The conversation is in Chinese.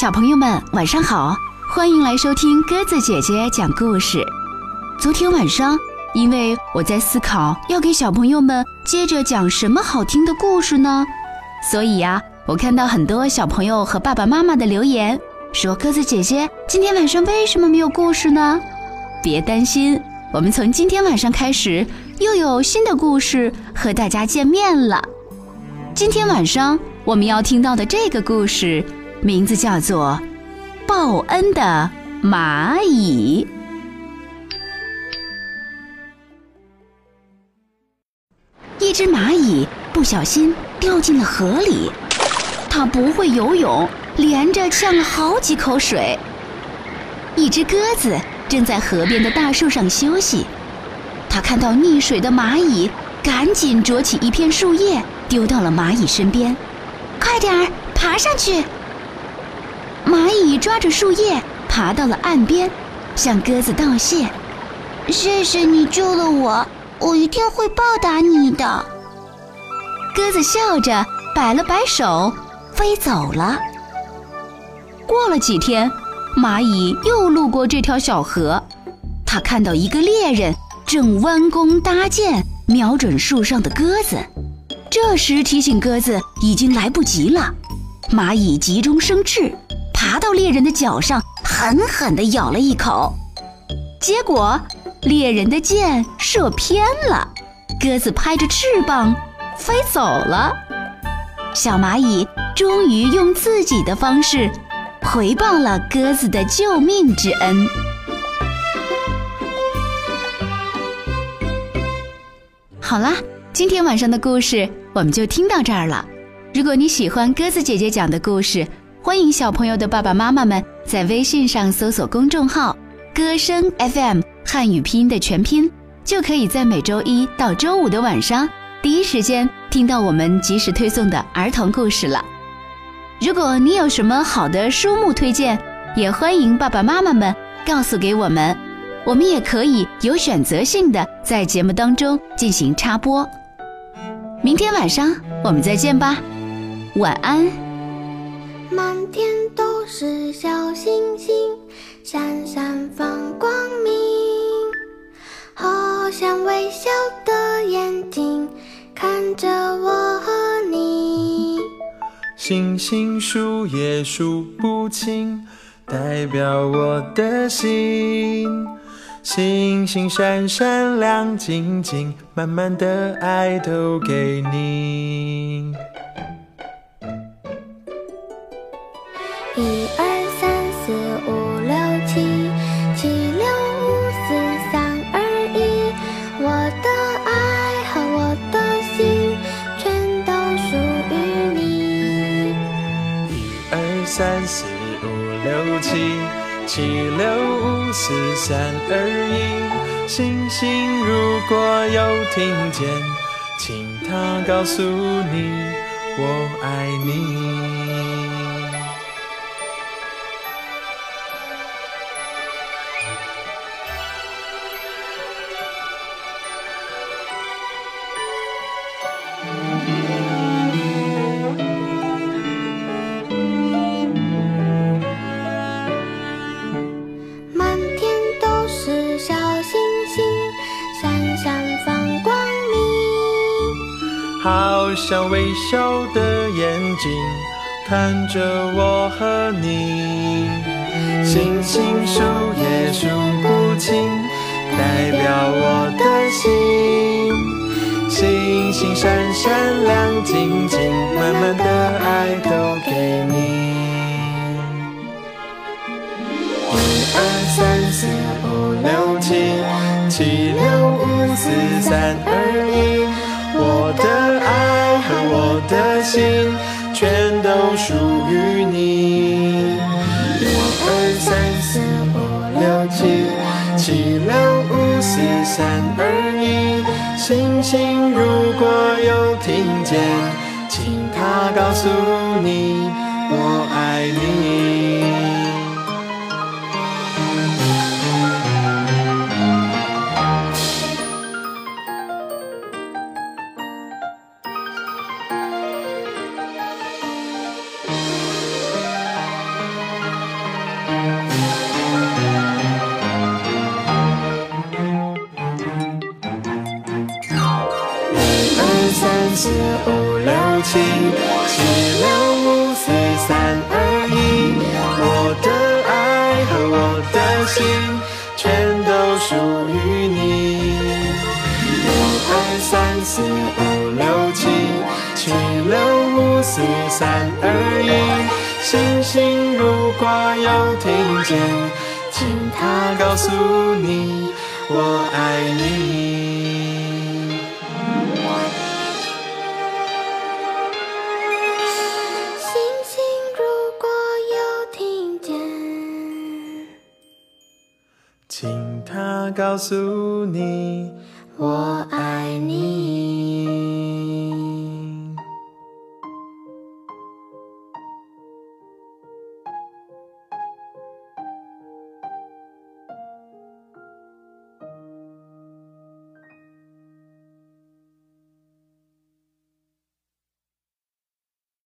小朋友们，晚上好！欢迎来收听鸽子姐姐讲故事。昨天晚上，因为我在思考要给小朋友们接着讲什么好听的故事呢，所以呀，我看到很多小朋友和爸爸妈妈的留言，说鸽子姐姐今天晚上为什么没有故事呢？别担心，我们从今天晚上开始又有新的故事和大家见面了。今天晚上我们要听到的这个故事，名字叫做《报恩的蚂蚁》。一只蚂蚁不小心掉进了河里，它不会游泳，连着呛了好几口水。一只鸽子正在河边的大树上休息，它看到溺水的蚂蚁，赶紧啄起一片树叶。丢到了蚂蚁身边，快点儿爬上去！蚂蚁抓着树叶爬到了岸边，向鸽子道谢：“谢谢你救了我，我一定会报答你的。”鸽子笑着摆了摆手，飞走了。过了几天，蚂蚁又路过这条小河，它看到一个猎人正弯弓搭箭，瞄准树上的鸽子。这时提醒鸽子已经来不及了，蚂蚁急中生智，爬到猎人的脚上，狠狠地咬了一口，结果猎人的箭射偏了，鸽子拍着翅膀飞走了。小蚂蚁终于用自己的方式回报了鸽子的救命之恩。好啦。今天晚上的故事我们就听到这儿了。如果你喜欢鸽子姐姐讲的故事，欢迎小朋友的爸爸妈妈们在微信上搜索公众号“歌声 FM” 汉语拼音的全拼，就可以在每周一到周五的晚上第一时间听到我们及时推送的儿童故事了。如果你有什么好的书目推荐，也欢迎爸爸妈妈们告诉给我们，我们也可以有选择性的在节目当中进行插播。明天晚上我们再见吧，晚安。是小星星，闪闪放光明，好像微笑的眼睛看着我和你。星星数也数不清，代表我的心。星星闪闪亮晶晶，满满的爱都给你。一二三四五六七，七六五四三二一，我的爱和我的心全都属于你。一二三四五六七。七六五四三二一，星星如果有听见，请它告诉你，我爱你。好像微笑的眼睛看着我和你，星星数也数不清，代表我的心。星闪闪亮晶晶，满满的爱都给你。一二三四五六七，七六五四三二一。我的爱和我的心全都属于你。一二三四五六七，七六五四三二一。星星如果有听见，请它告诉你，我爱你。七，七六五四三二一，我的爱和我的心全都属于你。一二三四五六七，七六五四三二一，星星如果有听见，请它告诉你我爱你。请它告诉你我爱你。